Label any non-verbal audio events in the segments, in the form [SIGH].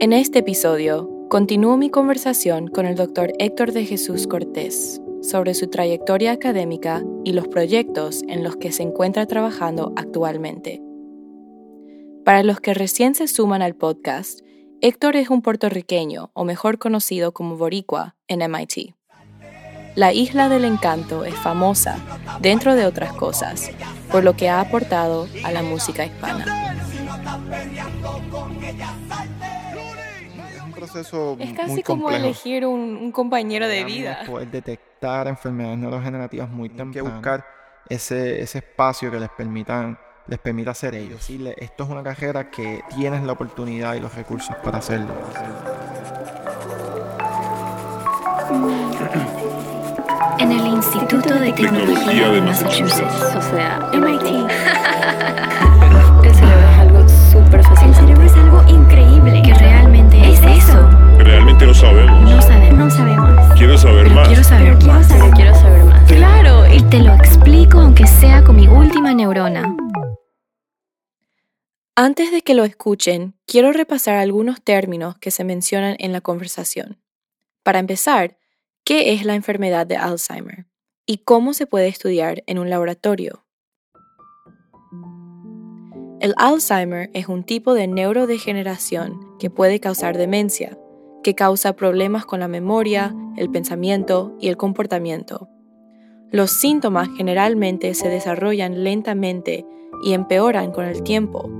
En este episodio, continúo mi conversación con el Dr. Héctor de Jesús Cortés sobre su trayectoria académica y los proyectos en los que se encuentra trabajando actualmente. Para los que recién se suman al podcast, Héctor es un puertorriqueño, o mejor conocido como Boricua, en MIT. La Isla del Encanto es famosa, dentro de otras cosas, por lo que ha aportado a la música hispana. Es casi como elegir un, compañero de vida. Poder detectar enfermedades neurodegenerativas muy temprano. que buscar ese, ese espacio que les permitan les permita hacer ellos. Decirle, esto es una carrera que tienes la oportunidad y los recursos para hacerlo. En el Instituto de Tecnología de Massachusetts, o sea, MIT. El [LAUGHS] cerebro es algo súper fácil. El cerebro es algo increíble. Que eso. Realmente no sabemos. No sabemos. No sabemos. Quiero saber más. Quiero saber más. quiero saber más. Claro. Y te lo explico aunque sea con mi última neurona. Antes de que lo escuchen, quiero repasar algunos términos que se mencionan en la conversación. Para empezar, ¿qué es la enfermedad de Alzheimer? ¿Y cómo se puede estudiar en un laboratorio? El Alzheimer es un tipo de neurodegeneración que puede causar demencia, que causa problemas con la memoria, el pensamiento y el comportamiento. Los síntomas generalmente se desarrollan lentamente y empeoran con el tiempo,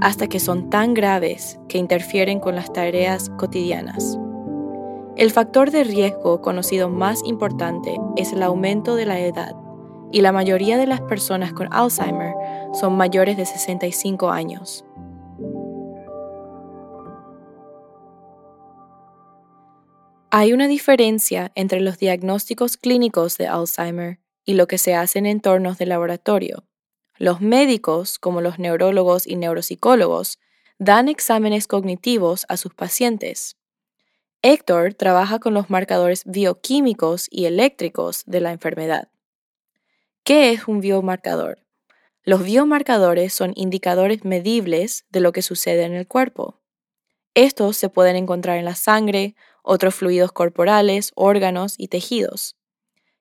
hasta que son tan graves que interfieren con las tareas cotidianas. El factor de riesgo conocido más importante es el aumento de la edad, y la mayoría de las personas con Alzheimer son mayores de 65 años. Hay una diferencia entre los diagnósticos clínicos de Alzheimer y lo que se hace en entornos de laboratorio. Los médicos, como los neurólogos y neuropsicólogos, dan exámenes cognitivos a sus pacientes. Héctor trabaja con los marcadores bioquímicos y eléctricos de la enfermedad. ¿Qué es un biomarcador? Los biomarcadores son indicadores medibles de lo que sucede en el cuerpo. Estos se pueden encontrar en la sangre, otros fluidos corporales, órganos y tejidos.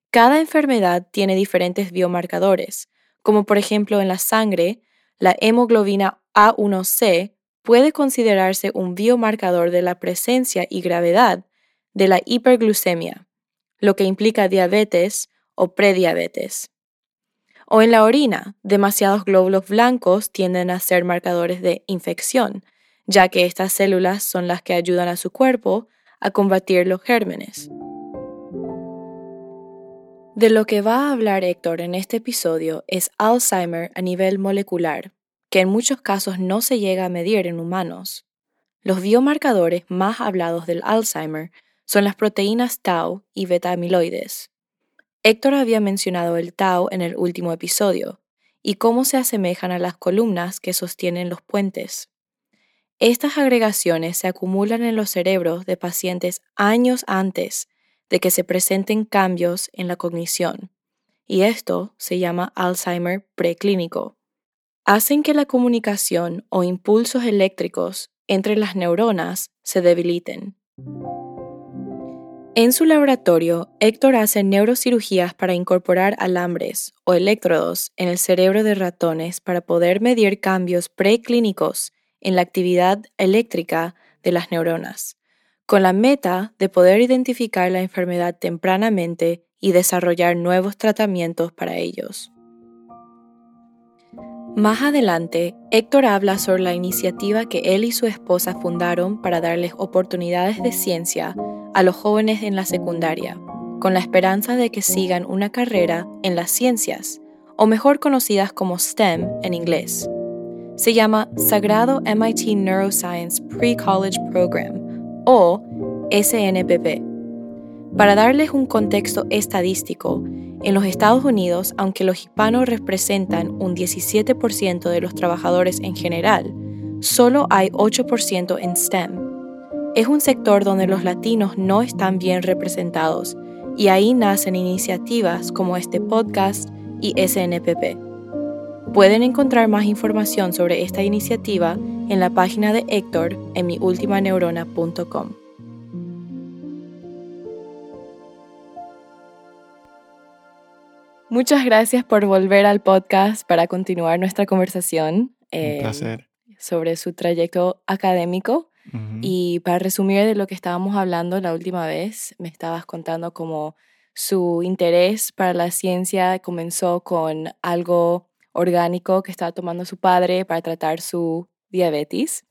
Cada enfermedad tiene diferentes biomarcadores, como por ejemplo en la sangre, la hemoglobina A1C puede considerarse un biomarcador de la presencia y gravedad de la hiperglucemia, lo que implica diabetes o prediabetes. O en la orina, demasiados glóbulos blancos tienden a ser marcadores de infección, ya que estas células son las que ayudan a su cuerpo a combatir los gérmenes. De lo que va a hablar Héctor en este episodio es Alzheimer a nivel molecular, que en muchos casos no se llega a medir en humanos. Los biomarcadores más hablados del Alzheimer son las proteínas tau y beta-amiloides. Héctor había mencionado el tau en el último episodio y cómo se asemejan a las columnas que sostienen los puentes. Estas agregaciones se acumulan en los cerebros de pacientes años antes de que se presenten cambios en la cognición, y esto se llama Alzheimer preclínico. Hacen que la comunicación o impulsos eléctricos entre las neuronas se debiliten. En su laboratorio, Héctor hace neurocirugías para incorporar alambres o electrodos en el cerebro de ratones para poder medir cambios preclínicos en la actividad eléctrica de las neuronas con la meta de poder identificar la enfermedad tempranamente y desarrollar nuevos tratamientos para ellos. Más adelante, Héctor habla sobre la iniciativa que él y su esposa fundaron para darles oportunidades de ciencia a los jóvenes en la secundaria, con la esperanza de que sigan una carrera en las ciencias, o mejor conocidas como STEM en inglés. Se llama Sagrado MIT Neuroscience Pre-College Program o SNPP. Para darles un contexto estadístico, en los Estados Unidos, aunque los hispanos representan un 17% de los trabajadores en general, solo hay 8% en STEM. Es un sector donde los latinos no están bien representados y ahí nacen iniciativas como este podcast y SNPP. Pueden encontrar más información sobre esta iniciativa en la página de Héctor en miultimaneurona.com. Muchas gracias por volver al podcast para continuar nuestra conversación Un eh, sobre su trayecto académico. Y para resumir de lo que estábamos hablando la última vez, me estabas contando cómo su interés para la ciencia comenzó con algo orgánico que estaba tomando su padre para tratar su diabetes,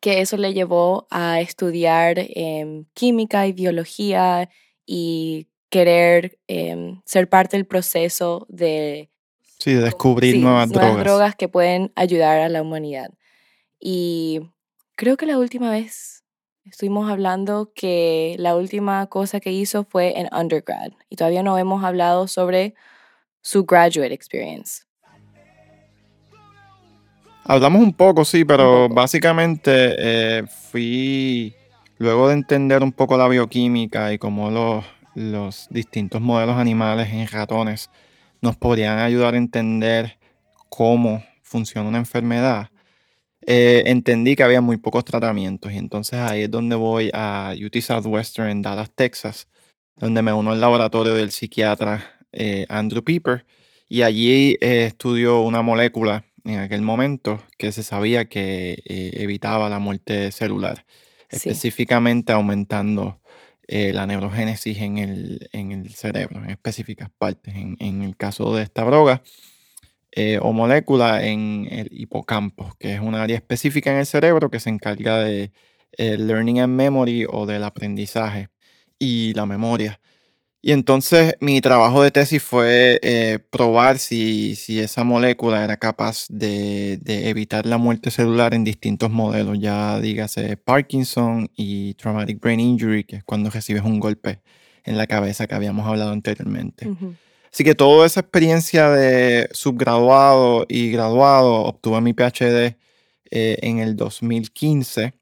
que eso le llevó a estudiar em, química y biología y querer em, ser parte del proceso de... Sí, de descubrir nuevas, nuevas drogas. que pueden ayudar a la humanidad. Y creo que la última vez estuvimos hablando que la última cosa que hizo fue en undergrad y todavía no hemos hablado sobre su graduate experience. Hablamos un poco, sí, pero básicamente eh, fui, luego de entender un poco la bioquímica y cómo los, los distintos modelos animales en ratones nos podrían ayudar a entender cómo funciona una enfermedad, eh, entendí que había muy pocos tratamientos. Y entonces ahí es donde voy a UT Southwestern en Dallas, Texas, donde me uno al laboratorio del psiquiatra eh, Andrew Pieper. Y allí eh, estudió una molécula en aquel momento que se sabía que evitaba la muerte celular, específicamente aumentando la neurogénesis en el, en el, cerebro, en específicas partes. En, en el caso de esta droga, eh, o molécula en el hipocampo, que es un área específica en el cerebro que se encarga de eh, learning and memory o del aprendizaje y la memoria. Y entonces mi trabajo de tesis fue eh, probar si, si, esa molécula era capaz de, de, evitar la muerte celular en distintos modelos, ya dígase Parkinson y Traumatic Brain Injury, que es cuando recibes un golpe en la cabeza que habíamos hablado anteriormente. Así que toda esa experiencia de subgraduado y graduado, obtuve mi PhD eh, en el 2015,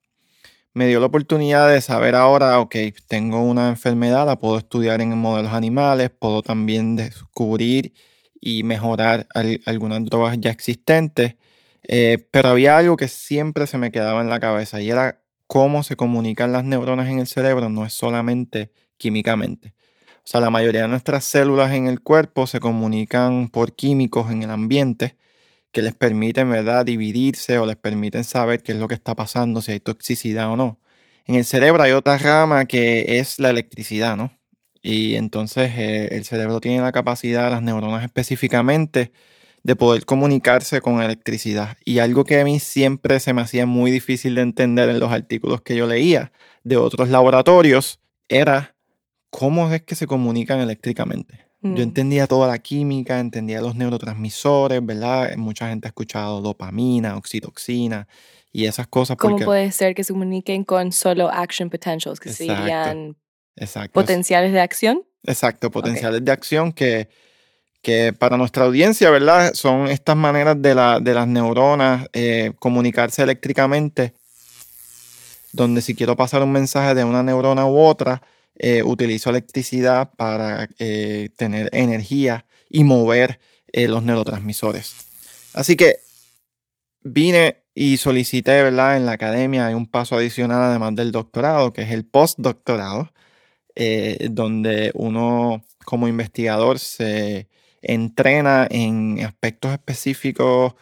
me dio la oportunidad de saber ahora, ok, tengo una enfermedad, la puedo estudiar en modelos animales, puedo también descubrir y mejorar algunas drogas ya existentes, eh, pero había algo que siempre se me quedaba en la cabeza y era cómo se comunican las neuronas en el cerebro, no es solamente químicamente. O sea, la mayoría de nuestras células en el cuerpo se comunican por químicos en el ambiente que les permiten, ¿verdad?, dividirse o les permiten saber qué es lo que está pasando, si hay toxicidad o no. En el cerebro hay otra rama que es la electricidad, ¿no? Y entonces eh, el cerebro tiene la capacidad, las neuronas específicamente, de poder comunicarse con electricidad. Y algo que a mí siempre se me hacía muy difícil de entender en los artículos que yo leía de otros laboratorios era cómo es que se comunican eléctricamente. Yo mm. entendía toda la química, entendía los neurotransmisores, ¿verdad? Mucha gente ha escuchado dopamina, oxitoxina y esas cosas. ¿Cómo puede ser que se comuniquen con solo action potentials, que serían potenciales de acción? Exacto, potenciales de acción que, que para nuestra audiencia, ¿verdad? Son estas maneras de, la, de las neuronas eh, comunicarse eléctricamente, donde si quiero pasar un mensaje de una neurona u otra, eh, utilizo electricidad para eh, tener energía y mover eh, los neurotransmisores. Así que vine y solicité, ¿verdad? En la academia hay un paso adicional además del doctorado, que es el postdoctorado, donde uno como investigador se entrena en aspectos específicos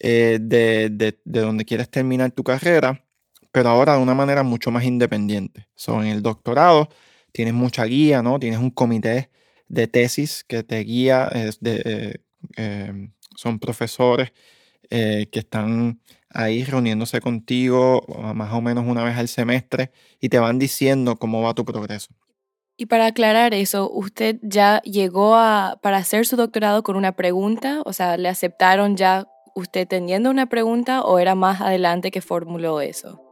de, de, de, donde quieres terminar tu carrera, pero ahora de una manera mucho más independiente. Son en el doctorado tienes mucha guía, ¿no? Tienes un comité de tesis que te guía, eh, em, son profesores eh, que están ahí reuniéndose contigo más o menos una vez al semestre y te van diciendo cómo va tu progreso. Y para aclarar eso, ¿usted ya llegó a, para hacer su doctorado con una pregunta? O sea, ¿le aceptaron ya usted teniendo una pregunta o era más adelante que formuló eso?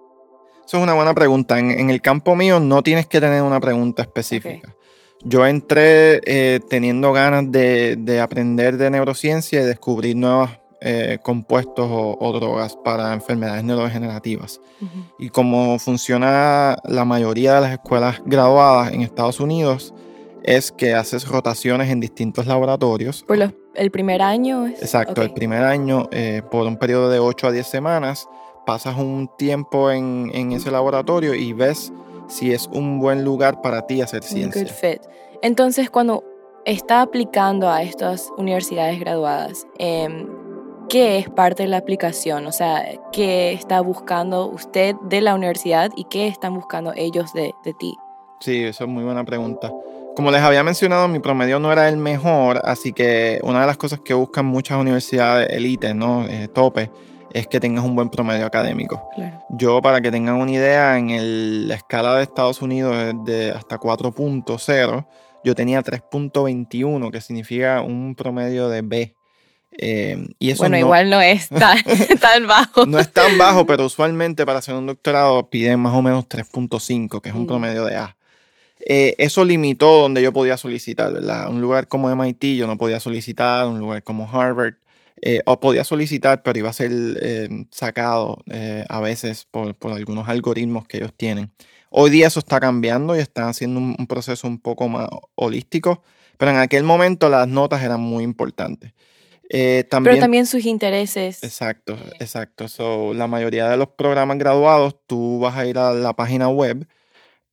Eso es una buena pregunta. En, el campo mío no tienes que tener una pregunta específica. Yo entré eh, teniendo ganas de, aprender de neurociencia y descubrir nuevos eh, compuestos o, drogas para enfermedades neurodegenerativas. Y como funciona la mayoría de las escuelas graduadas en Estados Unidos, es que haces rotaciones en distintos laboratorios. ¿Por el primer año? Exacto, el primer año eh, por un periodo de 8 a 10 semanas pasas un tiempo en, ese laboratorio y ves si es un buen lugar para ti hacer ciencia. Good fit. Entonces, cuando está aplicando a estas universidades graduadas, em, ¿qué es parte de la aplicación? O sea, ¿qué está buscando usted de la universidad y qué están buscando ellos de, de ti? Sí, eso es muy buena pregunta. Como les había mencionado, mi promedio no era el mejor, así que una de las cosas que buscan muchas universidades elite, ¿no? Eh, tope, es que tengas un buen promedio académico. Yo, para que tengan una idea, en la escala de Estados Unidos es de hasta 4.0, yo tenía 3.21, que significa un promedio de B. Eh, y eso bueno, igual no es [LAUGHS] tan, tan, bajo. No es tan bajo, pero usualmente para hacer un doctorado piden más o menos 3.5, que es un mm. promedio de A. Eh, eso limitó donde yo podía solicitar, ¿verdad? Un lugar como MIT yo no podía solicitar, un lugar como Harvard eh, o podía solicitar, pero iba a ser eh, sacado eh, a veces por, algunos algoritmos que ellos tienen. Hoy día eso está cambiando y están haciendo un, proceso un poco más holístico, pero en aquel momento las notas eran muy importantes. también, pero también sus intereses. Exacto, exacto. So, la mayoría de los programas graduados, tú vas a ir a la página web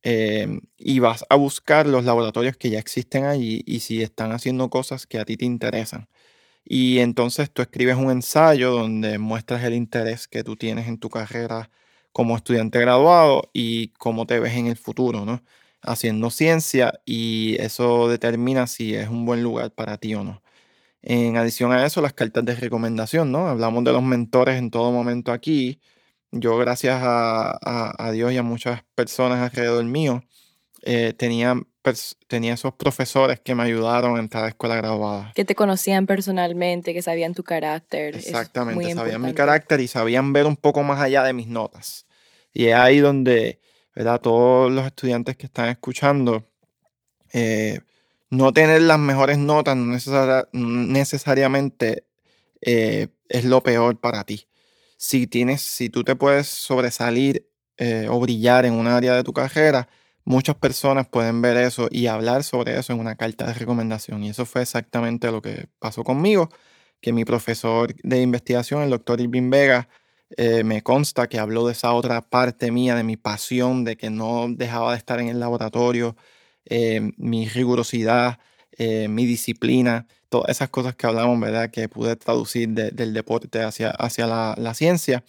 y vas a buscar los laboratorios que ya existen allí y si están haciendo cosas que a ti te interesan. Y entonces tú escribes un ensayo donde muestras el interés que tú tienes en tu carrera como estudiante graduado y cómo te ves en el futuro, ¿no? Haciendo ciencia y eso determina si es un buen lugar para ti o no. En adición a eso, las cartas de recomendación, ¿no? Hablamos de los mentores en todo momento aquí. Yo, gracias a, Dios y a muchas personas alrededor mío, eh, tenía tenía esos profesores que me ayudaron a entrar a escuela graduada. Que te conocían personalmente, que sabían tu carácter. Exactamente, sabían mi carácter y sabían ver un poco más allá de mis notas. Y es ahí donde, ¿verdad? Todos los estudiantes que están escuchando, eh, no tener las mejores notas no necesariamente eh, es lo peor para ti. Si, tienes, si tú te puedes sobresalir eh, o brillar en un área de tu carrera, muchas personas pueden ver eso y hablar sobre eso en una carta de recomendación. Y eso fue exactamente lo que pasó conmigo, que mi profesor de investigación, el doctor Irving Vega, eh, me consta que habló de esa otra parte mía, de mi pasión, de que no dejaba de estar en el laboratorio, eh, mi rigurosidad, eh, mi disciplina, todas esas cosas que hablamos, ¿verdad? Que pude traducir del deporte hacia, hacia la ciencia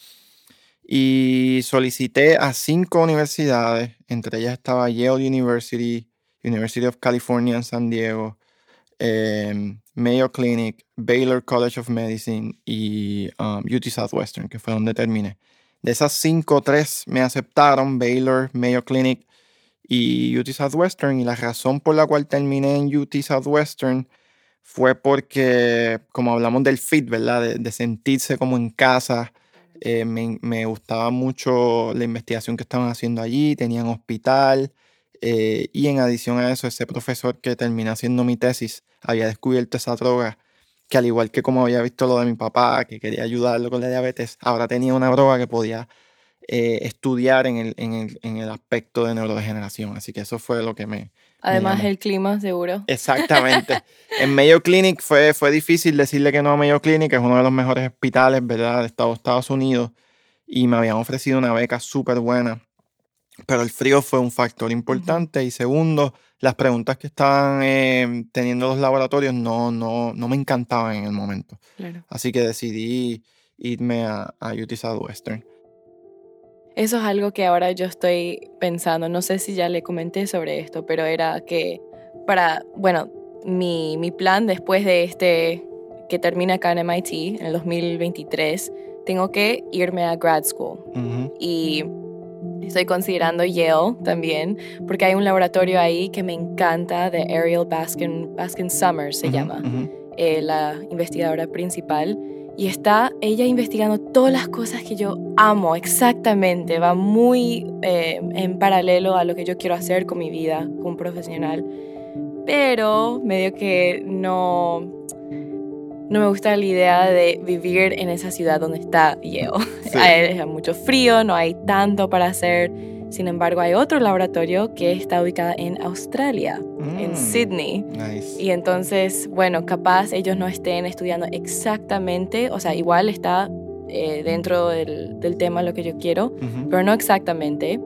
y solicité a cinco universidades, entre ellas estaba Yale University, University of California en San Diego, em, Mayo Clinic, Baylor College of Medicine y um, UT Southwestern, que fue donde terminé. De esas cinco, tres me aceptaron, Baylor, Mayo Clinic y UT Southwestern, y la razón por la cual terminé en UT Southwestern fue porque, como hablamos del fit, ¿verdad? de sentirse como en casa, eh, me, gustaba mucho la investigación que estaban haciendo allí, tenían hospital eh, y en adición a eso, ese profesor que terminó haciendo mi tesis había descubierto esa droga que al igual que como había visto lo de mi papá, que quería ayudarlo con la diabetes, ahora tenía una droga que podía eh, estudiar en el, en, el, en el aspecto de neurodegeneración. Así que eso fue lo que me, Además, el clima, seguro. Exactamente. [LAUGHS] en Mayo Clinic fue, fue difícil decirle que no a Mayo Clinic, es uno de los mejores hospitales, ¿verdad?, de Estados, Unidos. Y me habían ofrecido una beca súper buena. Pero el frío fue un factor importante. Y segundo, las preguntas que estaban eh, teniendo los laboratorios no, no, no me encantaban en el momento. Así que decidí irme a, a UT Southwestern. Eso es algo que ahora yo estoy pensando, no sé si ya le comenté sobre esto, pero era que para, bueno, mi, mi plan después de este, que termina acá en MIT en el 2023, tengo que irme a grad school. Y estoy considerando Yale también, porque hay un laboratorio ahí que me encanta, de Ariel Baskin, Baskin Summers se llama, eh, la investigadora principal y está ella investigando todas las cosas que yo amo exactamente, va muy eh, en paralelo a lo que yo quiero hacer con mi vida como profesional, pero medio que no, no me gusta la idea de vivir en esa ciudad donde está Yale. [LAUGHS] hay mucho frío, no hay tanto para hacer. Sin embargo, hay otro laboratorio que está ubicado en Australia, en mm, Sydney. Y entonces, bueno, capaz ellos no estén estudiando exactamente, o sea, igual está eh, dentro del, del, tema lo que yo quiero, pero no exactamente.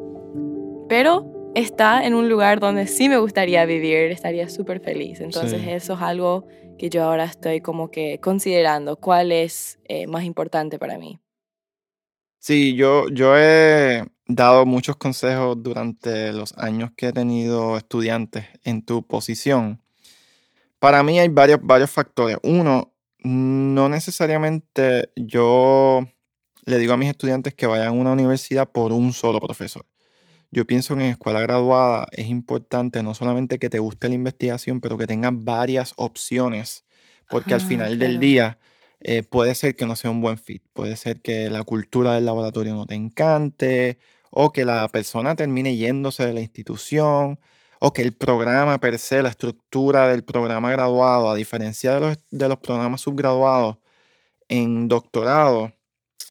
Pero está en un lugar donde sí me gustaría vivir, estaría súper feliz. Entonces, eso es algo que yo ahora estoy como que considerando cuál es eh, más importante para mí. Sí, yo, yo he dado muchos consejos durante los años que he tenido estudiantes en tu posición. Para mí hay varios, varios factores. Uno, no necesariamente yo le digo a mis estudiantes que vayan a una universidad por un solo profesor. Yo pienso que en escuela graduada es importante no solamente que te guste la investigación, pero que tengas varias opciones, porque al final del día eh, puede ser que no sea un buen fit, puede ser que la cultura del laboratorio no te encante o que la persona termine yéndose de la institución o que el programa per se, la estructura del programa graduado, a diferencia de los, de los programas subgraduados en doctorado,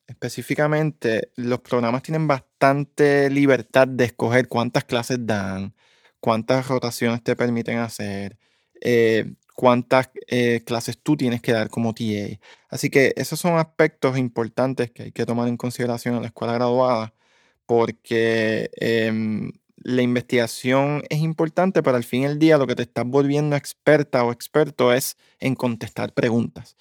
específicamente los programas tienen bastante libertad de escoger cuántas clases dan, cuántas rotaciones te permiten hacer, eh, cuántas eh, clases tú tienes que dar como TA. Así que esos son aspectos importantes que hay que tomar en consideración en la escuela graduada, porque em, la investigación es importante, pero al fin del día lo que te estás volviendo experta o experto es en contestar preguntas.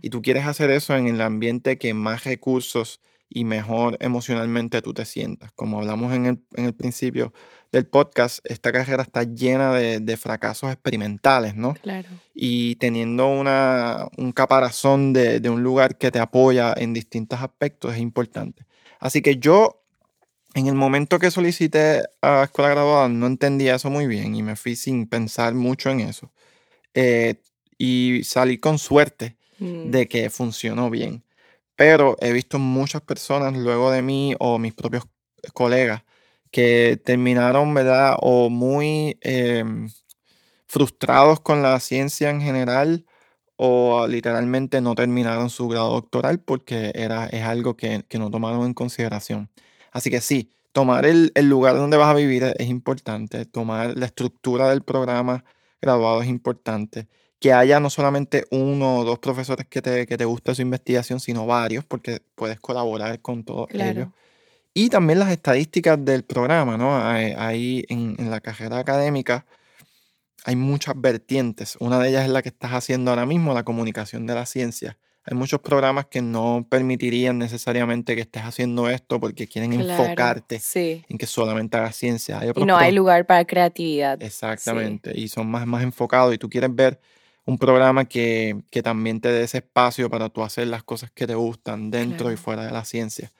Y tú quieres hacer eso en el ambiente que más recursos y mejor emocionalmente tú te sientas. Como hablamos en el, en el principio del podcast, esta carrera está llena de, de, fracasos experimentales, ¿no? Claro. Y teniendo una, un caparazón de, de un lugar que te apoya en distintos aspectos es importante. Así que yo, en el momento que solicité a escuela graduada, no entendía eso muy bien y me fui sin pensar mucho en eso. Eh, y salí con suerte mm. de que funcionó bien. Pero he visto muchas personas luego de mí o mis propios colegas que terminaron, ¿verdad? O muy em, frustrados con la ciencia en general o literalmente no terminaron su grado doctoral porque era, es algo que, no tomaron en consideración. Así que sí, tomar el, el, lugar donde vas a vivir es importante, tomar la estructura del programa graduado es importante que haya no solamente uno o dos profesores que te, que te guste su investigación, sino varios, porque puedes colaborar con todos ellos. Y también las estadísticas del programa, ¿no? Ahí en, en, la carrera académica hay muchas vertientes. Una de ellas es la que estás haciendo ahora mismo, la comunicación de la ciencia. Hay muchos programas que no permitirían necesariamente que estés haciendo esto porque quieren enfocarte en que solamente hagas ciencia. y no hay lugar para creatividad. Exactamente. Y son más, más enfocados y tú quieres ver un programa que, que, también te dé ese espacio para tú hacer las cosas que te gustan dentro y fuera de la ciencia.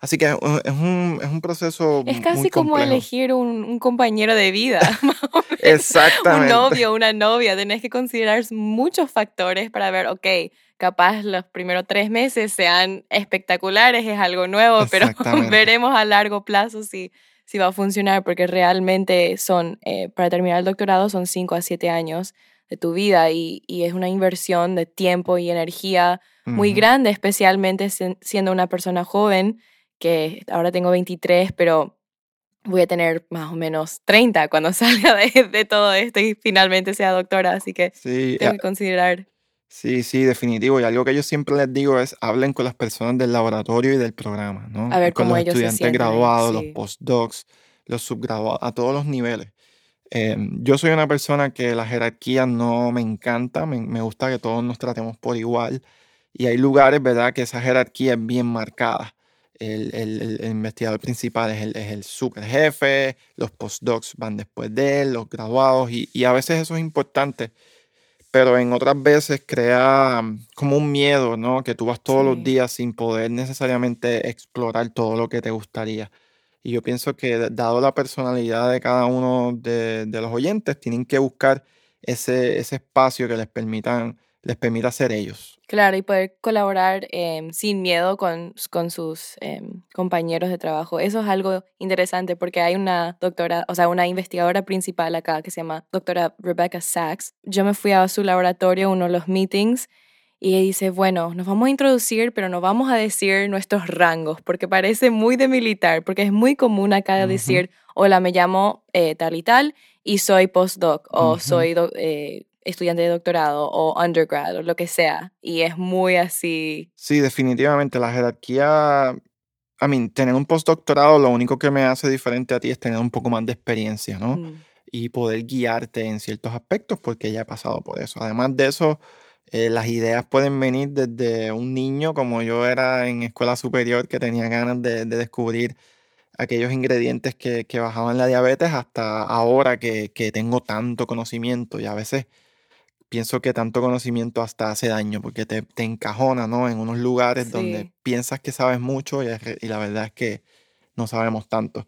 Así que es un, es un proceso. Es casi como elegir un, un, compañero de vida. [LAUGHS] Exactamente. un novio, una novia. Tenés que considerar muchos factores para ver, ok, capaz los primeros tres meses sean espectaculares, es algo nuevo, [LAUGHS] pero veremos a largo plazo si, si va a funcionar, porque realmente son, eh, para terminar el doctorado, son cinco a siete años de tu vida y, es una inversión de tiempo y energía muy grande, especialmente siendo una persona joven, que ahora tengo 23, pero voy a tener más o menos 30 cuando [LAUGHS] salga de, todo esto y finalmente sea doctora, así que tengo que considerar. Sí, sí, definitivo. Y algo que yo siempre les digo es hablen con las personas del laboratorio y del programa, ¿no? A ver con los estudiantes graduados, los postdocs, los subgraduados, a todos los niveles. Em, yo soy una persona que la jerarquía no me encanta, me, gusta que todos nos tratemos por igual y hay lugares, ¿verdad?, que esa jerarquía es bien marcada. El, el, investigador principal es el, es el super jefe, los postdocs van después de él, los graduados y, y a veces eso es importante, pero en otras veces crea mm, como un miedo, ¿no? Que tú vas todos los días sin poder necesariamente explorar todo lo que te gustaría. Y yo pienso que dado la personalidad de cada uno de, los oyentes, tienen que buscar ese, ese espacio que les permitan les permita ser ellos. Claro, y poder colaborar em, sin miedo con, con sus em, compañeros de trabajo. Eso es algo interesante porque hay una doctora, o sea, una investigadora principal acá que se llama doctora Rebecca Sachs. Yo me fui a su laboratorio, uno de los meetings, y ella dice, bueno, nos vamos a introducir, pero no vamos a decir nuestros rangos, porque parece muy de militar, porque es muy común acá decir, hola, me llamo eh, tal y tal, y soy postdoc, o soy eh, estudiante de doctorado o undergrad o lo que sea. Y es muy así. Sí, definitivamente. La jerarquía, a mí, tener un postdoctorado lo único que me hace diferente a ti es tener un poco más de experiencia, ¿no? Mm, Y poder guiarte en ciertos aspectos porque ya he pasado por eso. Además de eso, eh, las ideas pueden venir desde un niño como yo era en escuela superior que tenía ganas de, de descubrir aquellos ingredientes que, que bajaban la diabetes hasta ahora que, que tengo tanto conocimiento y a veces pienso que tanto conocimiento hasta hace daño porque te, te encajona, ¿no? En unos lugares donde piensas que sabes mucho y, y la verdad es que no sabemos tanto.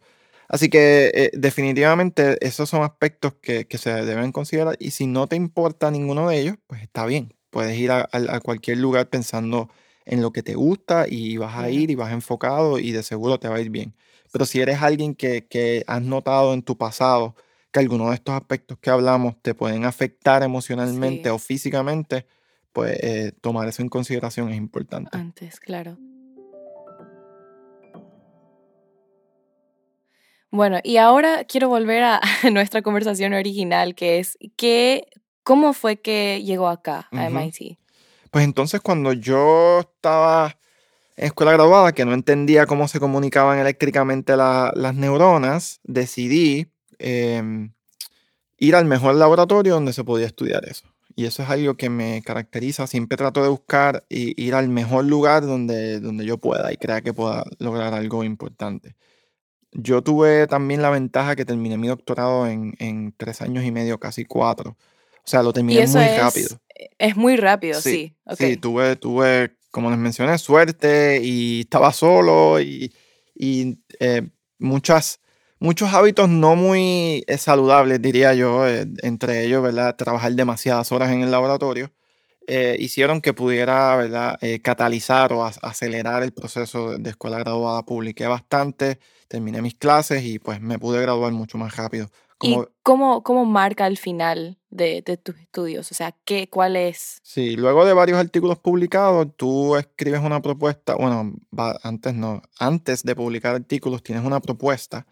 Así que eh, definitivamente esos son aspectos que, que se deben considerar y si no te importa ninguno de ellos, pues está bien. Puedes ir a, a- a cualquier lugar pensando en lo que te gusta y vas a ir y vas enfocado y de seguro te va a ir bien. Pero si eres alguien que, que has notado en tu pasado que algunos de estos aspectos que hablamos te pueden afectar emocionalmente Sí. o físicamente, pues eh, tomar eso en consideración es importante. Antes, claro. Bueno, y ahora quiero volver a [LAUGHS] nuestra conversación original, que es ¿qué, ¿cómo fue que llegó acá a Ujú. MIT? Pues entonces cuando yo estaba en escuela graduada, que no entendía cómo se comunicaban eléctricamente la- las neuronas, decidí em, ir al mejor laboratorio donde se podía estudiar eso. Y eso es algo que me caracteriza. Siempre trato de buscar y ir al mejor lugar donde, donde yo pueda y crea que pueda lograr algo importante. Yo tuve también la ventaja que terminé mi doctorado en, en tres años y medio, casi cuatro. O sea, lo terminé muy es, rápido. es muy rápido, sí. Sí, tuve, tuve, como les mencioné, suerte y estaba solo y, y, eh, muchas, muchos hábitos no muy eh, saludables, diría yo, eh, entre ellos, ¿verdad? Trabajar demasiadas horas en el laboratorio, eh, hicieron que pudiera, ¿verdad? Catalizar o ac- acelerar el proceso de, de escuela graduada. Publiqué bastante, terminé mis clases y pues me pude graduar mucho más rápido. ¿Y cómo, cómo marca el final de, de tus estudios? O sea, ¿qué, ¿cuál es? Sí, luego de varios artículos publicados, tú escribes una propuesta, bueno, va- antes no, antes de publicar artículos tienes una propuesta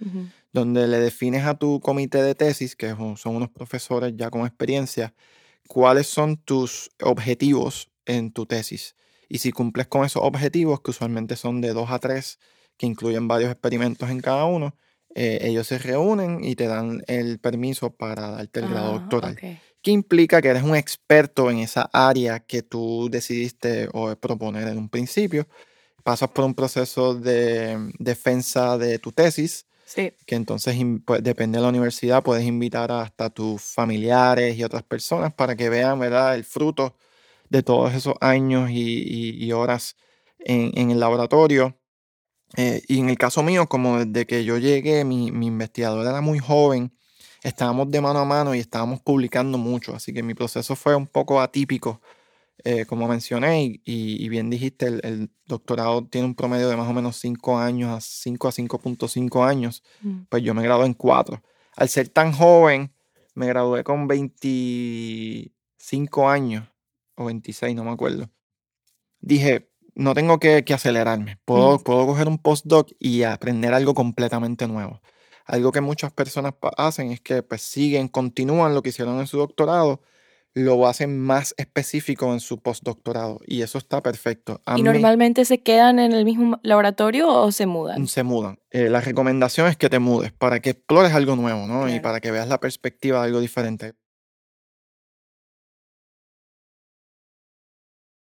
donde le defines a tu comité de tesis, que son son unos profesores ya con experiencia, cuáles son tus objetivos en tu tesis. Y si cumples con esos objetivos, que usualmente son de dos a tres, que incluyen varios experimentos en cada uno, eh, ellos se reúnen y te dan el permiso para darte el grado Ah, doctoral ok. que implica que eres un experto en esa área que tú decidiste o proponer en un principio. Pasas por un proceso de defensa de tu tesis, Sí, que entonces pues, depende de la universidad, puedes invitar hasta tus familiares y otras personas para que vean ¿verdad? el fruto de todos esos años y, y- y horas en, en el laboratorio. Eh, y en el caso mío, como desde que yo llegué, mi, mi investigador era muy joven, estábamos de mano a mano y estábamos publicando mucho, así que mi proceso fue un poco atípico, eh, como mencioné, y, y- y bien dijiste, el, el doctorado tiene un promedio de más o menos 5 años a 5 a 5.5 años, Mm. pues yo me gradué en 4. Al ser tan joven, me gradué con 25 años o 26, no me acuerdo. Dije, no tengo que, que acelerarme, puedo, Mm. puedo coger un postdoc y aprender algo completamente nuevo. Algo que muchas personas hacen es que pues siguen, continúan lo que hicieron en su doctorado, lo hacen más específico en su postdoctorado y eso está perfecto. A ¿Y mí- normalmente se quedan en el mismo laboratorio o se mudan? se mudan. Eh, la recomendación es que te mudes para que explores algo nuevo, ¿no? Y para que veas la perspectiva de algo diferente.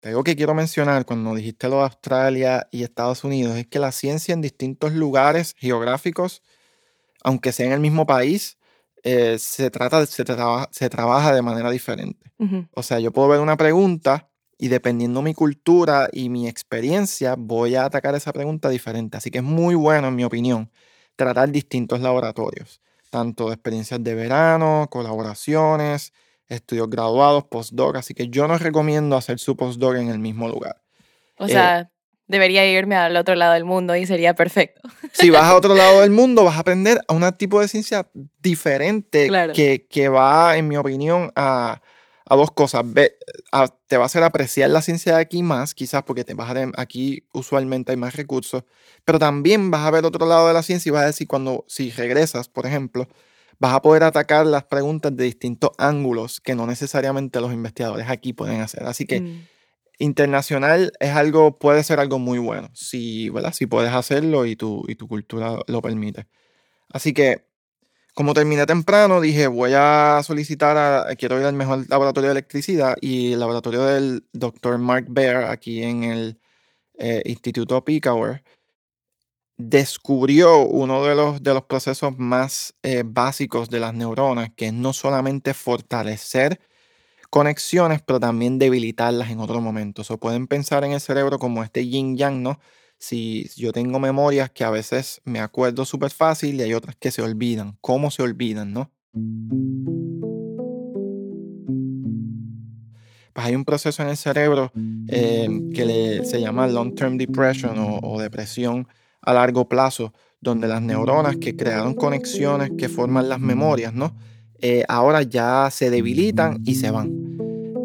Algo que quiero mencionar cuando dijiste lo de Australia y Estados Unidos es que la ciencia en distintos lugares geográficos, aunque sea en el mismo país, eh, se, trata, se, traba- se trabaja de manera diferente. O sea, yo puedo ver una pregunta y dependiendo mi cultura y mi experiencia, voy a atacar esa pregunta diferente. Así que es muy bueno, en mi opinión, tratar distintos laboratorios, tanto de experiencias de verano, colaboraciones, estudios graduados, postdoc, así que yo no recomiendo hacer su postdoc en el mismo lugar. O sea, debería irme al otro lado del mundo y sería perfecto. [LAUGHS] Si vas a otro lado del mundo, vas a aprender a un tipo de ciencia diferente que, que, va, en mi opinión, a, a dos cosas. te va a hacer apreciar la ciencia de aquí más, quizás porque te vas a, aquí usualmente hay más recursos, pero también vas a ver otro lado de la ciencia y vas a decir cuando, si regresas, por ejemplo, vas a poder atacar las preguntas de distintos ángulos que no necesariamente los investigadores aquí pueden hacer. Así que mm. internacional es algo, puede ser algo muy bueno, si, ¿verdad? si puedes hacerlo y tu, y tu cultura lo permite. Así que como terminé temprano, dije, voy a solicitar, a, quiero ir al mejor laboratorio de electricidad y el laboratorio del doctor Mark Baer aquí en el eh, Instituto Picauer descubrió uno de los, de los procesos más eh, básicos de las neuronas, que es no solamente fortalecer conexiones, pero también debilitarlas en otro momento. O pueden pensar en el cerebro como este yin yang, ¿no? si yo tengo memorias que a veces me acuerdo súper fácil y hay otras que se olvidan. ¿Cómo se olvidan, no? Pues hay un proceso en el cerebro eh, que se llama long-term depression o, depresión a largo plazo, donde las neuronas que crearon conexiones que forman las memorias, ¿no? Eh, ahora ya se debilitan y se van.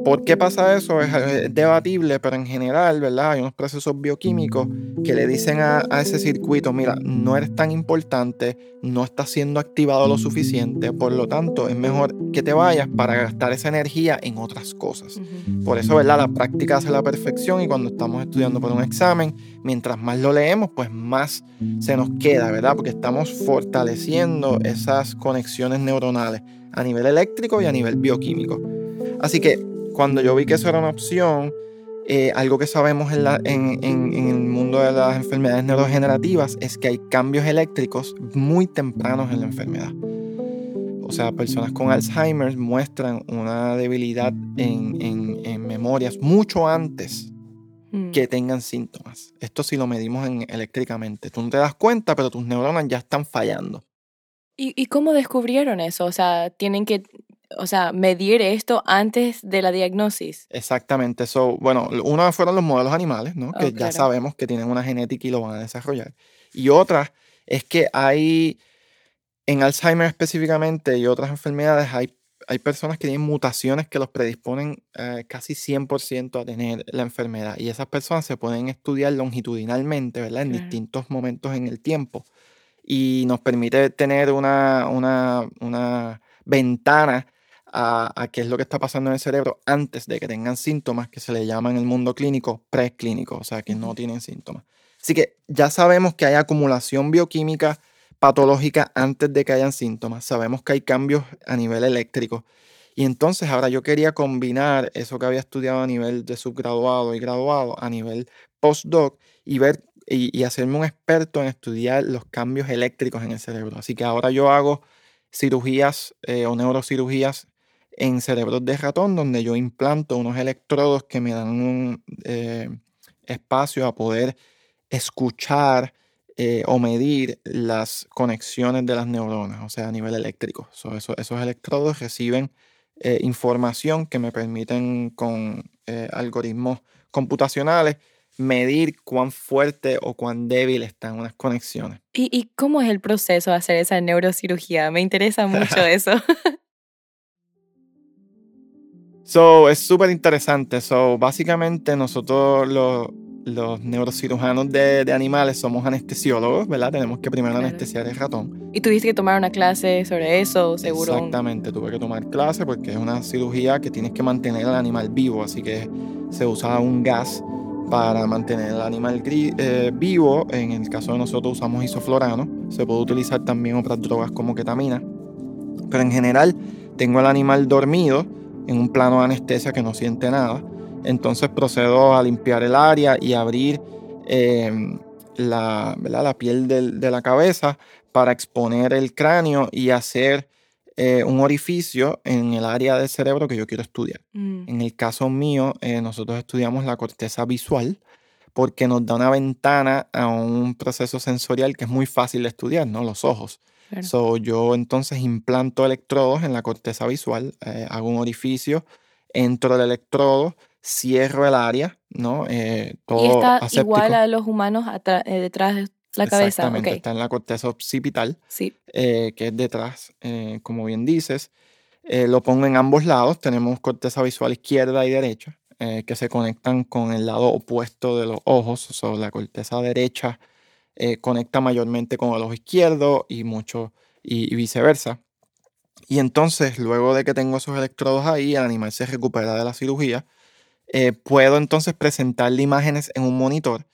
¿Por qué pasa eso? Es, debatible, pero en general, ¿verdad? Hay unos procesos bioquímicos que le dicen a, ese circuito, mira, no eres tan importante, no estás siendo activado lo suficiente, por lo tanto es mejor que te vayas para gastar esa energía en otras cosas. Por eso, ¿verdad? La práctica hace la perfección y cuando estamos estudiando por un examen, mientras más lo leemos, pues más se nos queda, ¿verdad? Porque estamos fortaleciendo esas conexiones neuronales a nivel eléctrico y a nivel bioquímico. Así que cuando yo vi que eso era una opción, eh, algo que sabemos en, el mundo de las enfermedades neurodegenerativas es que hay cambios eléctricos muy tempranos en la enfermedad. O sea, personas con Alzheimer muestran una debilidad en, memorias mucho antes hmm. que tengan síntomas. Esto sí lo medimos eléctricamente. Tú no te das cuenta, pero tus neuronas ya están fallando. ¿Y, ¿Y, cómo descubrieron eso? O sea, tienen que o sea, medir esto antes de la diagnosis. Exactamente. So, bueno, uno fueron los modelos animales, ¿no? Que oh, ya sabemos que tienen una genética y lo van a desarrollar. Y otra es que hay, en Alzheimer específicamente y otras enfermedades, hay, hay personas que tienen mutaciones que los predisponen eh, casi 100% a tener la enfermedad. Y esas personas se pueden estudiar longitudinalmente, ¿verdad? En distintos momentos en el tiempo. Y nos permite tener una, una, una ventana a, qué es lo que está pasando en el cerebro antes de que tengan síntomas que se le llama en el mundo clínico preclínico, o sea, que no tienen síntomas. Así que ya sabemos que hay acumulación bioquímica patológica antes de que hayan síntomas, sabemos que hay cambios a nivel eléctrico. Y entonces ahora yo quería combinar eso que había estudiado a nivel de subgraduado y graduado a nivel postdoc y ver y, hacerme un experto en estudiar los cambios eléctricos en el cerebro. Así que ahora yo hago cirugías eh, o neurocirugías en cerebros de ratón, donde yo implanto unos electrodos que me dan un eh, espacio a poder escuchar eh, o medir las conexiones de las neuronas, o sea, a nivel eléctrico. esos electrodos reciben eh, información que me permiten con algoritmos computacionales medir cuán fuerte o cuán débil están unas conexiones. ¿Y, ¿Y, cómo es el proceso de hacer esa neurocirugía? Me interesa mucho [LAUGHS] eso. So, es súper interesante. So, básicamente nosotros los, los neurocirujanos de, de, animales somos anestesiólogos, ¿verdad? Tenemos que primero anestesiar el ratón. ¿Y tuviste que tomar una clase sobre eso, seguro? Exactamente, tuve que tomar clase porque es una cirugía que tienes que mantener al animal vivo, así que se usa un gas para mantener el animal eh, vivo. En el caso de nosotros usamos isoflorano. Se puede utilizar también otras drogas como ketamina. Pero en general tengo el animal dormido en un plano de anestesia que no siente nada. Entonces procedo a limpiar el área y abrir em, la, la, piel de la cabeza para exponer el cráneo y hacer eh, un orificio en el área del cerebro que yo quiero estudiar. Mm. En el caso mío, eh, nosotros estudiamos la corteza visual porque nos da una ventana a un proceso sensorial que es muy fácil de estudiar, ¿no? Los ojos. So, yo entonces implanto electrodos en la corteza visual, eh, hago un orificio, entro el electrodo, cierro el área, ¿no? Eh, todo y está aséptico. igual a los humanos eh, detrás de la cabeza. Exactamente, Ok, está en la corteza occipital, sí. eh, que es detrás, eh, como bien dices. Eh, lo pongo en ambos lados, tenemos corteza visual izquierda y derecha, que se conectan con el lado opuesto de los ojos. O sea, la corteza derecha eh, conecta mayormente con el ojo izquierdo y mucho y, y viceversa. Y entonces, luego de que tengo esos electrodos ahí, el animal se recupera de la cirugía, eh, puedo entonces presentarle imágenes en un monitor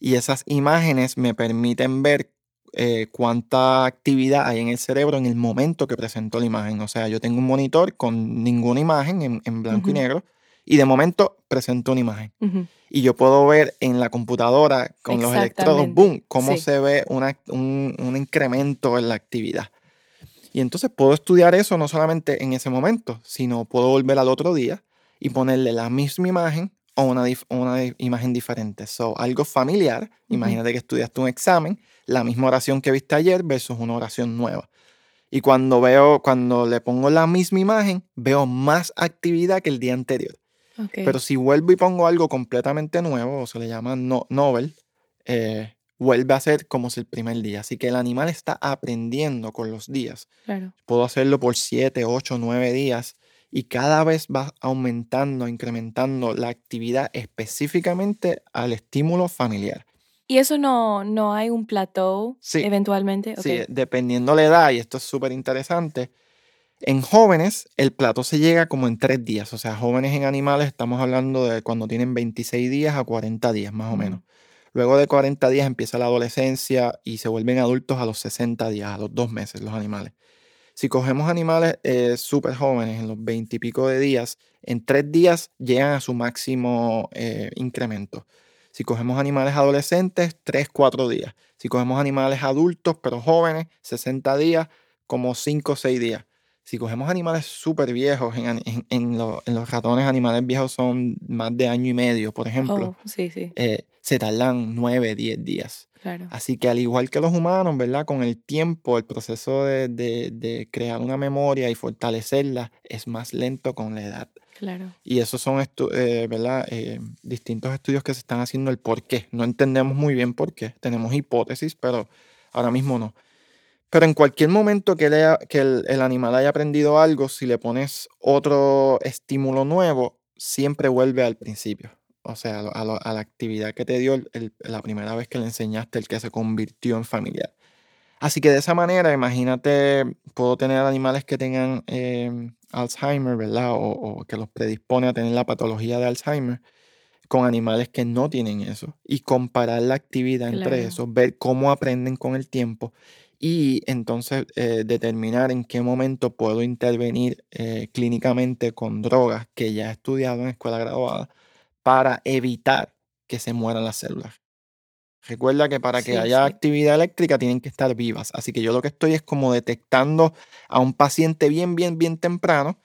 y esas imágenes me permiten ver eh, cuánta actividad hay en el cerebro en el momento que presento la imagen. O sea, yo tengo un monitor con ninguna imagen en, en blanco y negro y de momento presento una imagen. Y yo puedo ver en la computadora con los electrodos, boom, cómo sí. se ve una- un, un incremento en la actividad. Y entonces puedo estudiar eso no solamente en ese momento, sino puedo volver al otro día y ponerle la misma imagen o una, dif- una imagen diferente. So, algo familiar, imagínate que estudiaste un examen, la misma oración que viste ayer versus una oración nueva. Y cuando veo, cuando le pongo la misma imagen, veo más actividad que el día anterior. Pero si vuelvo y pongo algo completamente nuevo, o se le llama no, novel, eh, vuelve a ser como si el primer día. Así que el animal está aprendiendo con los días. Claro. Puedo hacerlo por 7, 8, 9 días y cada vez va aumentando, incrementando la actividad específicamente al estímulo familiar. ¿Y eso no, no hay un plateau Sí. eventualmente? Sí, dependiendo la edad, y esto es súper interesante, en jóvenes el plato se llega como en 3 días. O sea, jóvenes en animales estamos hablando de cuando tienen 26 días a 40 días más o menos. Luego de 40 días empieza la adolescencia y se vuelven adultos a los 60 días, a los 2 meses los animales. Si cogemos animales eh, súper jóvenes en los 20 y pico de días, en 3 días llegan a su máximo eh, incremento. Si cogemos animales adolescentes, 3, 4 días. Si cogemos animales adultos pero jóvenes, 60 días, como 5 o 6 días. Si cogemos animales súper viejos, en, en- en lo- en los ratones animales viejos son más de año y medio, por ejemplo, Oh, sí, sí, eh, se tardan 9, 10 días. claro. Así que al igual que los humanos, ¿verdad? Con el tiempo, el proceso de, de- de crear una memoria y fortalecerla es más lento con la edad. Claro. Y esos son, estu- eh, ¿verdad? Eh, distintos estudios que se están haciendo el por qué. No entendemos muy bien por qué. Tenemos hipótesis, pero ahora mismo no. Pero en cualquier momento que, lea- que el, el animal haya aprendido algo, si le pones otro estímulo nuevo, siempre vuelve al principio. O sea, a, lo- a lo- a la actividad que te dio el- el- la primera vez que le enseñaste, el que se convirtió en familiar. Así que de esa manera, imagínate, puedo tener animales que tengan eh, Alzheimer, ¿verdad? O, o que los predispone a tener la patología de Alzheimer con animales que no tienen eso y comparar la actividad entre Claro. esos, ver cómo aprenden con el tiempo y entonces eh, determinar en qué momento puedo intervenir eh, clínicamente con drogas que ya he estudiado en escuela graduada para evitar que se mueran las células. Recuerda que para que Sí, haya sí. actividad eléctrica tienen que estar vivas. Así que yo lo que estoy es como detectando a un paciente bien, bien, bien temprano,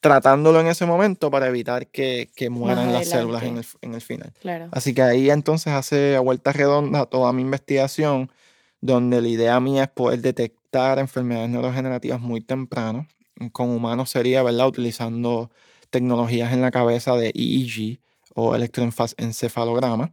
tratándolo en ese momento para evitar que, que mueran las células en el, en el final. Claro. Así que ahí entonces hace a vuelta redonda toda mi investigación, donde la idea mía es poder detectar enfermedades neurodegenerativas muy temprano. Con humanos sería, ¿verdad? Utilizando tecnologías en la cabeza de EEG o electroencefalograma,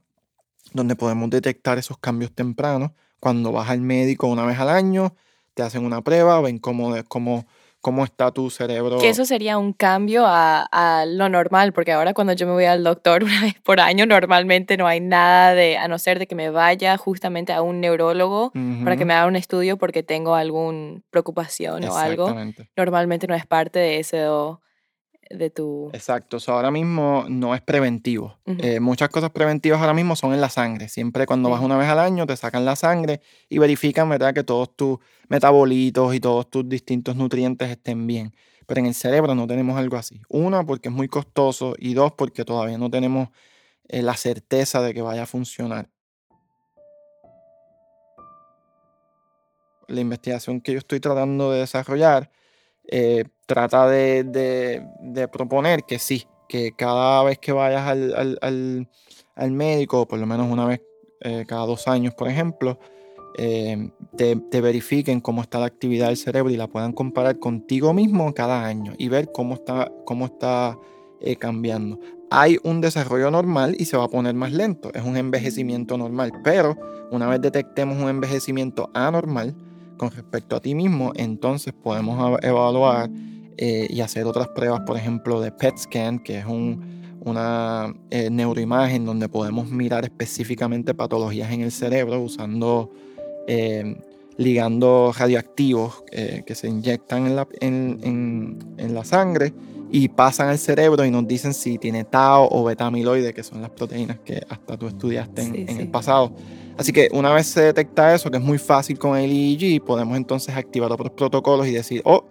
donde podemos detectar esos cambios tempranos. Cuando vas al médico una vez al año, te hacen una prueba, ven cómo, cómo, cómo está tu cerebro. Que eso sería un cambio a, a lo normal, porque ahora cuando yo me voy al doctor [LAUGHS] una vez por año, normalmente no hay nada de, a no ser de que me vaya justamente a un neurólogo para que me haga un estudio porque tengo alguna preocupación o algo. Normalmente no es parte de eso, de tu... Exacto, so, ahora mismo no es preventivo. Eh, muchas cosas preventivas ahora mismo son en la sangre. Siempre cuando vas una vez al año te sacan la sangre y verifican, ¿verdad? Que todos tus metabolitos y todos tus distintos nutrientes estén bien. Pero en el cerebro no tenemos algo así. Una, porque es muy costoso y dos, porque todavía no tenemos eh, la certeza de que vaya a funcionar. La investigación que yo estoy tratando de desarrollar eh, trata de, de- de proponer que sí, que cada vez que vayas al, al- al- al médico, por lo menos una vez eh, cada dos años, por ejemplo, eh, te, te, verifiquen cómo está la actividad del cerebro y la puedan comparar contigo mismo cada año y ver cómo está, cómo está eh, cambiando. Hay un desarrollo normal y se va a poner más lento, es un envejecimiento normal, pero una vez detectemos un envejecimiento anormal con respecto a ti mismo, entonces podemos evaluar eh, y hacer otras pruebas, por ejemplo, de PET scan, que es un, una neuroimagen donde podemos mirar específicamente patologías en el cerebro usando eh, ligando radioactivos eh, que se inyectan en, la, sangre y pasan al cerebro y nos dicen si tiene tau o beta amiloide, que son las proteínas que hasta tú estudiaste en, el pasado. Así que una vez se detecta eso, que es muy fácil con el EEG, podemos entonces activar otros protocolos y decir, oh,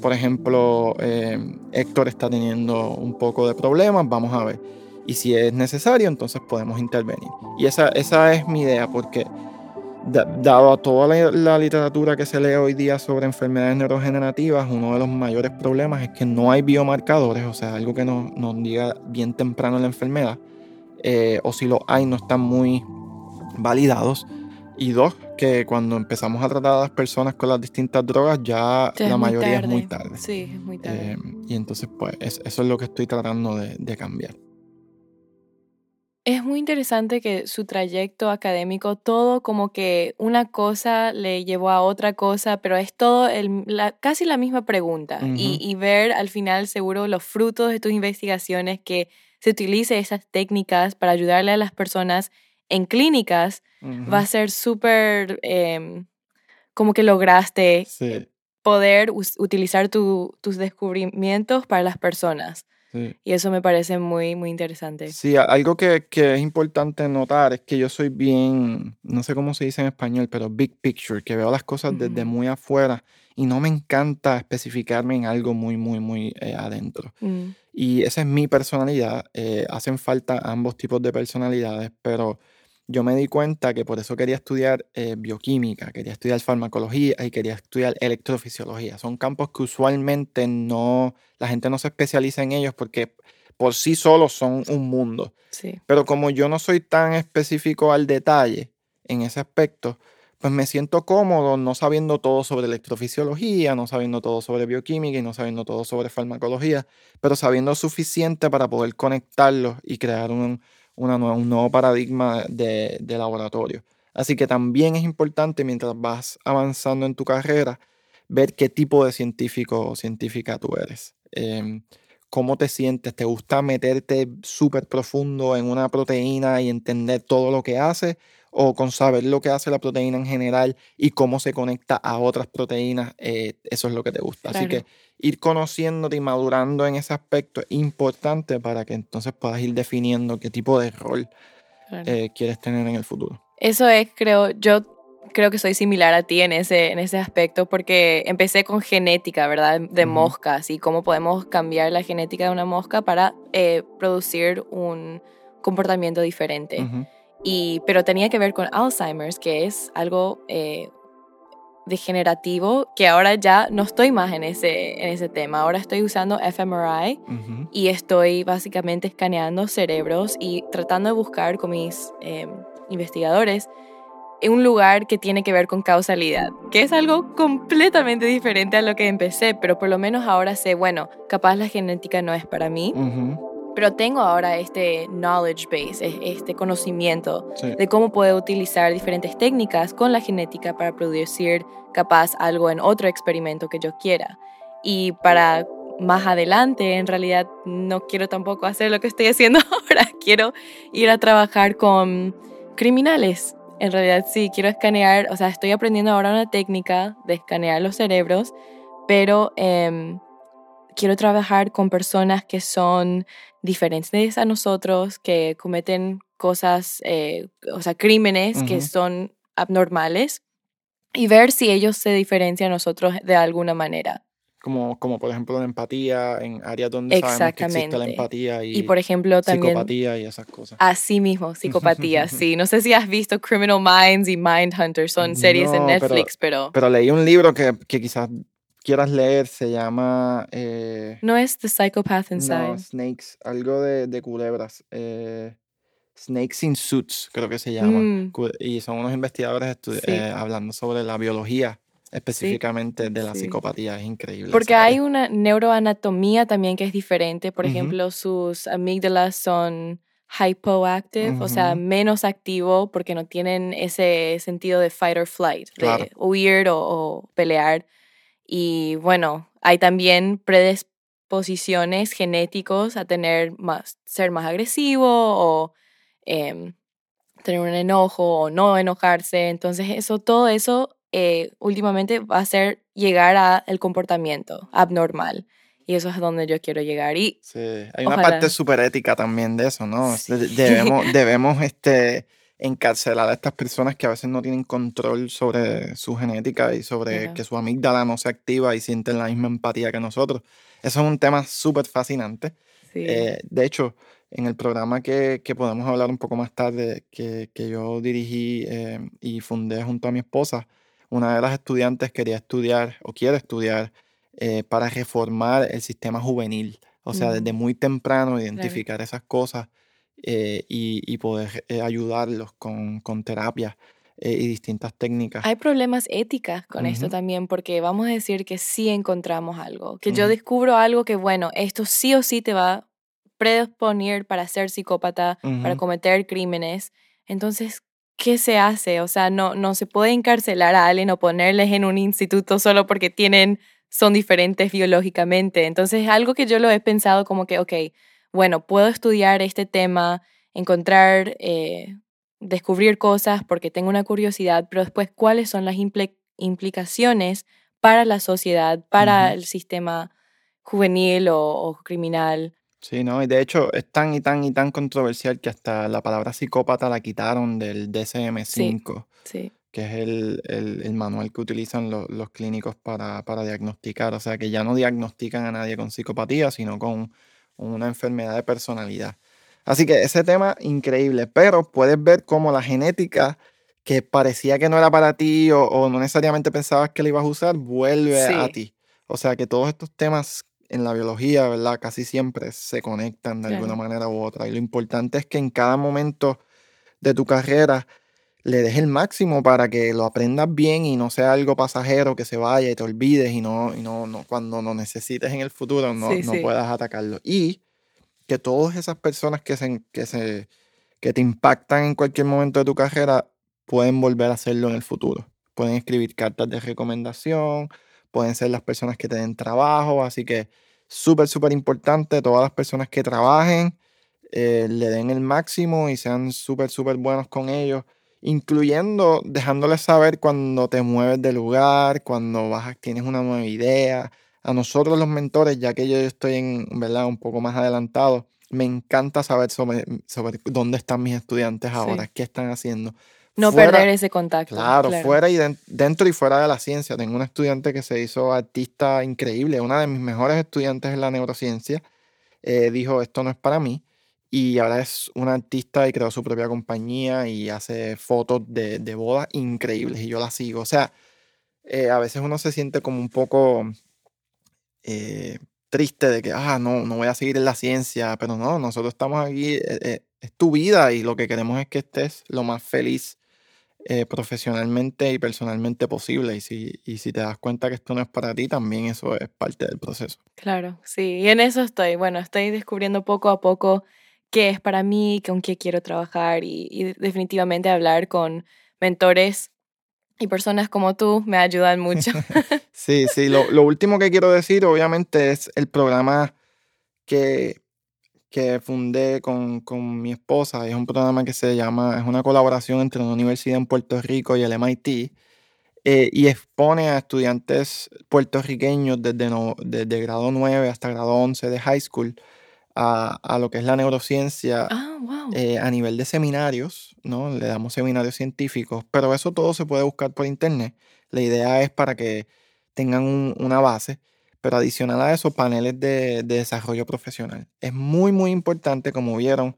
por ejemplo, eh, Héctor está teniendo un poco de problemas, vamos a ver. Y si es necesario, entonces podemos intervenir. Y esa, esa es mi idea, porque dado a toda la, literatura que se lee hoy día sobre enfermedades neurogenerativas, uno de los mayores problemas es que no hay biomarcadores, o sea, algo que nos, nos diga bien temprano la enfermedad, eh, o si lo hay, no están muy validados. Y dos, que cuando empezamos a tratar a las personas con las distintas drogas, ya la mayoría es muy tarde. Sí, es muy tarde. Eh, y entonces, pues, eso es lo que estoy tratando de cambiar. Es muy interesante que su trayecto académico, todo como que una cosa le llevó a otra cosa, pero es todo el, casi la misma pregunta. y, ver al final seguro los frutos de tus investigaciones, que se utilice esas técnicas para ayudarle a las personas en clínicas, va a ser súper em, como que lograste poder utilizar tus descubrimientos para las personas. Y eso me parece muy, muy interesante. Sí, algo que, que, es importante notar es que yo soy bien, no sé cómo se dice en español, pero big picture, que veo las cosas desde muy afuera y no me encanta especificarme en algo muy, muy, muy eh, adentro. Mm. Y esa es mi personalidad. Eh, hacen falta ambos tipos de personalidades, pero yo me di cuenta que por eso quería estudiar eh, bioquímica, quería estudiar farmacología y quería estudiar electrofisiología. Son campos que usualmente no, la gente no se especializa en ellos porque por sí solos son un mundo. Sí. Pero como yo no soy tan específico al detalle en ese aspecto, pues me siento cómodo no sabiendo todo sobre electrofisiología, no sabiendo todo sobre bioquímica y no sabiendo todo sobre farmacología, pero sabiendo suficiente para poder conectarlos y crear un, un nuevo paradigma de, laboratorio. Así que también es importante mientras vas avanzando en tu carrera ver qué tipo de científico o científica tú eres. Em, ¿Cómo te sientes? ¿Te gusta meterte súper profundo en una proteína y entender todo lo que hace? ¿O con saber lo que hace la proteína en general y cómo se conecta a otras proteínas? Eh, eso es lo que te gusta. Así que ir conociéndote y madurando en ese aspecto es importante para que entonces puedas ir definiendo qué tipo de rol eh, quieres tener en el futuro. Eso es, creo, yo creo que soy similar a ti en ese, en ese aspecto porque empecé con genética, ¿verdad? De moscas y cómo podemos cambiar la genética de una mosca para eh, producir un comportamiento diferente. Y, pero tenía que ver con Alzheimer's, que es algo eh, degenerativo que ahora ya no estoy más en ese, en ese tema. Ahora estoy usando fMRI y estoy básicamente escaneando cerebros y tratando de buscar con mis eh, investigadores un lugar que tiene que ver con causalidad, que es algo completamente diferente a lo que empecé, pero por lo menos ahora sé, bueno, capaz la genética no es para mí, pero tengo ahora este knowledge base, este conocimiento de cómo puedo utilizar diferentes técnicas con la genética para producir capaz algo en otro experimento que yo quiera. Y para más adelante, en realidad no quiero tampoco hacer lo que estoy haciendo [LAUGHS] ahora, quiero ir a trabajar con criminales. En realidad sí, quiero escanear, o sea, estoy aprendiendo ahora una técnica de escanear los cerebros, pero em, quiero trabajar con personas que son diferentes a nosotros, que cometen cosas, eh, o sea, crímenes que son abnormales y ver si ellos se diferencian a nosotros de alguna manera. Como, como por ejemplo la empatía, en áreas donde sabemos que existe la empatía y, y por ejemplo también psicopatía y esas cosas. Así mismo, psicopatía, [LAUGHS] sí. No sé si has visto Criminal Minds y Mindhunter, son series en Netflix, pero, pero... leí un libro que, que quizás quieras leer, se llama... Eh, no es The Psychopath Inside. No, Snakes, algo de, de culebras. Eh, Snakes in Suits, creo que se llama. Mm. Y son unos investigadores Sí. eh, hablando sobre la biología específicamente de la sí. psicopatía. Es increíble. Porque hay una neuroanatomía también que es diferente. Por Ujú. ejemplo, sus amígdalas son hypoactive, o sea, menos activo porque no tienen ese sentido de fight or flight, Claro. de huir o, o pelear. Y bueno, hay también predisposiciones genéticos a tener más, ser más agresivo o em, tener un enojo o no enojarse. Entonces, eso, todo eso eh, últimamente va a ser llegar al comportamiento abnormal. Y eso es donde yo quiero llegar. Y Sí, hay una parte súper ética también de eso, ¿no? Sí. Debemos, [LAUGHS] debemos este, encarcelar a estas personas que a veces no tienen control sobre su genética y sobre Claro. que su amígdala no se activa y sienten la misma empatía que nosotros. Eso es un tema súper fascinante. sí, Eh, de hecho, en el programa que, que podemos hablar un poco más tarde, que, que yo dirigí eh, y fundé junto a mi esposa, una de las estudiantes quería estudiar o quiere estudiar eh, para reformar el sistema juvenil. O sea, desde muy temprano identificar esas cosas eh, y, y poder eh, ayudarlos con, con terapia eh, y distintas técnicas. hay problemas éticas con esto Ujú. también, porque vamos a decir que sí encontramos algo, que yo Ujú. descubro algo que, bueno, esto sí o sí te va a predisponer para ser psicópata, para Ujú. cometer crímenes. Entonces, ¿qué se hace? O sea, no, no se puede encarcelar a alguien o ponerles en un instituto solo porque tienen, son diferentes biológicamente. Entonces, es algo que yo lo he pensado como que, ok, bueno, puedo estudiar este tema, encontrar, eh, descubrir cosas porque tengo una curiosidad, pero después, ¿cuáles son las impli- implicaciones para la sociedad, para Ujú. el sistema juvenil o, o criminal? Sí, ¿no? Y de hecho es tan y tan y tan controversial que hasta la palabra psicópata la quitaron del DSM-5, Sí, que es el, el- el manual que utilizan lo- los clínicos para, para diagnosticar. O sea, que ya no diagnostican a nadie con psicopatía, sino con una enfermedad de personalidad. Así que ese tema increíble, pero puedes ver cómo la genética que parecía que no era para ti o, o no necesariamente pensabas que la ibas a usar, vuelve a ti. O sea que todos estos temas en la biología, ¿verdad? Casi siempre se conectan de alguna manera u otra. Y lo importante es que en cada momento de tu carrera le des el máximo para que lo aprendas bien y no sea algo pasajero que se vaya y te olvides y no, y no, no cuando lo necesites en el futuro no, Sí, no sí. puedas atacarlo. Y que todas esas personas que se, que se que te impactan en cualquier momento de tu carrera pueden volver a hacerlo en el futuro. Pueden escribir cartas de recomendación, pueden ser las personas que te den trabajo, así que súper, súper importante, todas las personas que trabajen eh, le den el máximo y sean súper, súper buenos con ellos, incluyendo dejándoles saber cuando te mueves de lugar, cuando vas, a- tienes una nueva idea. A nosotros los mentores, ya que yo estoy en, ¿verdad? un poco más adelantado, me encanta saber sobre, sobre dónde están mis estudiantes Sí. ahora, qué están haciendo. No Fuera- perder ese contacto. Claro, fuera y den- dentro y fuera de la ciencia. Tengo una estudiante que se hizo artista increíble, una de mis mejores estudiantes en la neurociencia. eh, dijo, esto no es para mí. Y ahora es una artista y creó su propia compañía y hace fotos de, de bodas increíbles y yo la sigo. O sea, eh, a veces uno se siente como un poco eh, triste de que, ah, no, no voy a seguir en la ciencia, pero no, nosotros estamos aquí, eh, eh, es tu vida y lo que queremos es que estés lo más feliz eh, profesionalmente y personalmente posible. Y si, y si te das cuenta que esto no es para ti, también eso es parte del proceso. Claro, sí, y en eso estoy. Bueno, estoy descubriendo poco a poco qué es para mí, con qué quiero trabajar y, y definitivamente hablar con mentores y personas como tú me ayudan mucho. [LAUGHS] Sí, sí, lo, lo último que quiero decir, obviamente, es el programa que, que fundé con, con mi esposa. Es un programa que se llama, es una colaboración entre una universidad en Puerto Rico y el MIT. eh, y expone a estudiantes puertorriqueños desde, no- desde grado 9 hasta grado 11 de high school a, a lo que es la neurociencia ah, wow. eh, a nivel de seminarios, ¿no? Le damos seminarios científicos, pero eso todo se puede buscar por internet. La idea es para que tengan un- una base, pero adicional a eso, paneles de, de desarrollo profesional. Es muy, muy importante, como vieron,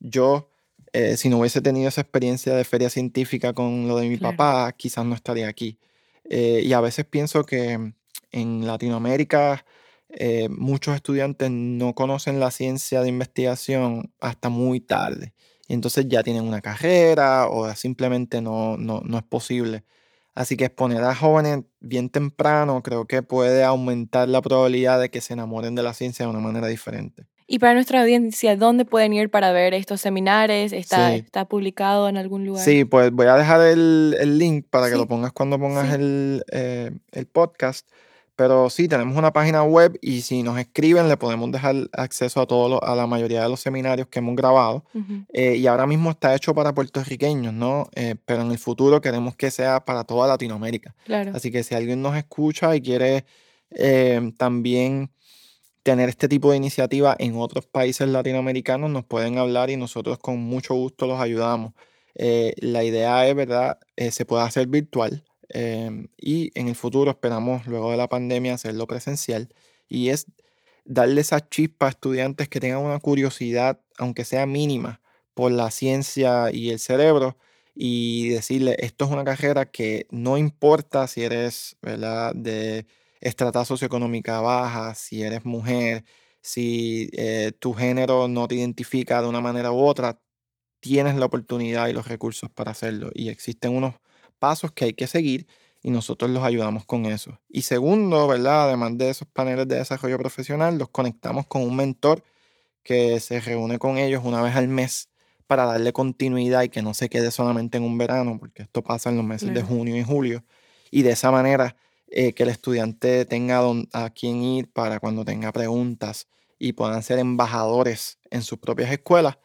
yo, eh, si no hubiese tenido esa experiencia de feria científica con lo de mi Claro. papá, quizás no estaría aquí. Eh, y a veces pienso que en Latinoamérica eh, muchos estudiantes no conocen la ciencia de investigación hasta muy tarde. y entonces ya tienen una carrera o simplemente no, no, no es posible. Así que exponer a jóvenes bien temprano creo que puede aumentar la probabilidad de que se enamoren de la ciencia de una manera diferente. Y para nuestra audiencia, ¿dónde pueden ir para ver estos seminarios? ¿Está, ¿está publicado en algún lugar? Sí, pues voy a dejar el, el link para que lo pongas cuando pongas el, eh, el podcast. Pero sí, tenemos una página web y si nos escriben le podemos dejar acceso a todo a la mayoría de los seminarios que hemos grabado. Eh, y ahora mismo está hecho para puertorriqueños, ¿no? Eh, pero en el futuro queremos que sea para toda Latinoamérica. Claro. Así que si alguien nos escucha y quiere eh, también tener este tipo de iniciativa en otros países latinoamericanos, nos pueden hablar y nosotros con mucho gusto los ayudamos. la idea es, ¿verdad? se puede hacer virtual. Em, y en el futuro esperamos, luego de la pandemia, hacerlo presencial. Y es darle esa chispa a estudiantes que tengan una curiosidad, aunque sea mínima, por la ciencia y el cerebro y decirle, esto es una carrera que no importa si eres ¿verdad? de estrata socioeconómica baja, si eres mujer, si eh, tu género no te identifica de una manera u otra, tienes la oportunidad y los recursos para hacerlo. Y existen unos pasos que hay que seguir y nosotros los ayudamos con eso. Y segundo, ¿verdad? Además de esos paneles de desarrollo profesional, los conectamos con un mentor que se reúne con ellos una vez al mes para darle continuidad y que no se quede solamente en un verano, porque esto pasa en los meses de junio y julio. Y de esa manera eh, que el estudiante tenga a quién ir para cuando tenga preguntas y puedan ser embajadores en sus propias escuelas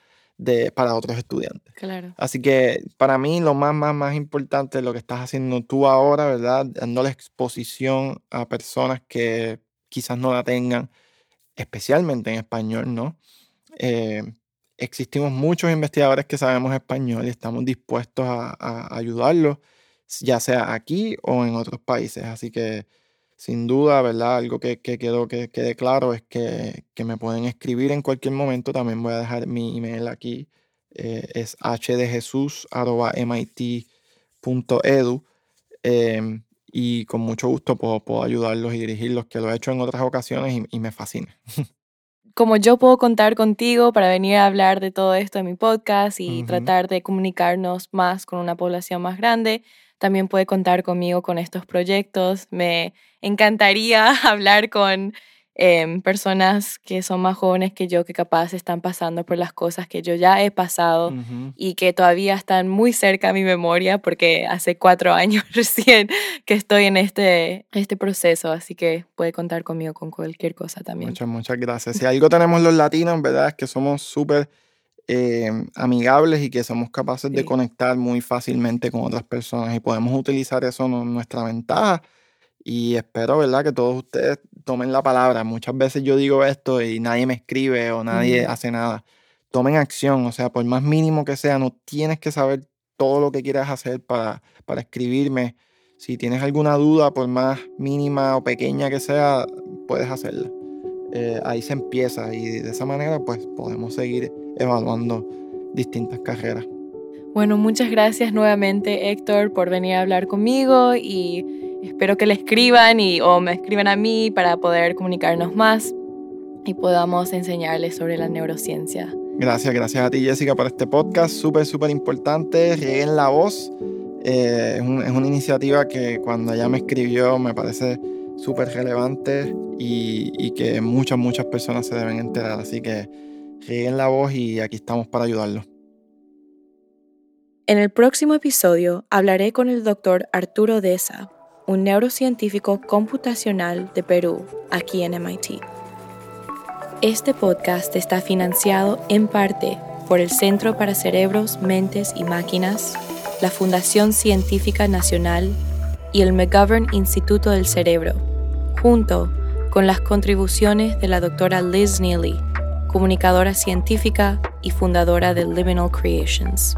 de, para otros estudiantes. Claro. Así que para mí lo más, más, más importante es lo que estás haciendo tú ahora, ¿verdad? Dando la exposición a personas que quizás no la tengan, especialmente en español, ¿no? Eh, existimos muchos investigadores que sabemos español y estamos dispuestos a, a ayudarlos, ya sea aquí o en otros países. Así que sin duda, ¿verdad? Algo que, que que quede claro es que, me pueden escribir en cualquier momento. También voy a dejar mi email aquí. Eh, es hdjesus.mit.edu. Em, y con mucho gusto puedo, ayudarlos y dirigirlos, que lo he hecho en otras ocasiones y, me fascina. [LAUGHS] Como yo puedo contar contigo para venir a hablar de todo esto en mi podcast y tratar de comunicarnos más con una población más grande, también puede contar conmigo con estos proyectos. Me encantaría [LAUGHS] hablar con em, personas que son más jóvenes que yo, que capaz están pasando por las cosas que yo ya he pasado y que todavía están muy cerca a mi memoria porque hace cuatro años [LAUGHS] recién que estoy en este, este proceso, así que puede contar conmigo con cualquier cosa también. Muchas, muchas gracias. Si algo tenemos los latinos, ¿verdad? Es que somos súper eh, amigables y que somos capaces de conectar muy fácilmente con otras personas y podemos utilizar eso en nuestra ventaja. Y espero, ¿verdad?, que todos ustedes tomen la palabra. Muchas veces yo digo esto y nadie me escribe o nadie hace nada. Tomen acción, o sea, por más mínimo que sea, no tienes que saber todo lo que quieras hacer para, para escribirme. Si tienes alguna duda, por más mínima o pequeña que sea, puedes hacerla. Eh, ahí se empieza y de esa manera pues podemos seguir evaluando distintas carreras. Bueno, muchas gracias nuevamente Héctor por venir a hablar conmigo y espero que le escriban y, o me escriban a mí para poder comunicarnos más y podamos enseñarles sobre la neurociencia. Gracias, gracias a ti Jessica por este podcast, súper, súper importante, rieguen la voz. Eh, es, una iniciativa que cuando ella me escribió me parece súper relevante y, y que muchas, muchas personas se deben enterar. Así que en la voz y aquí estamos para ayudarlo. En el próximo episodio hablaré con el doctor Arturo Deza, un neurocientífico computacional de Perú, aquí en MIT. Este podcast está financiado en parte por el Centro para Cerebros, Mentes y Máquinas, la Fundación Científica Nacional y el McGovern Instituto del Cerebro, junto con las contribuciones de la doctora Liz Neely comunicadora científica y fundadora de Liminal Creations.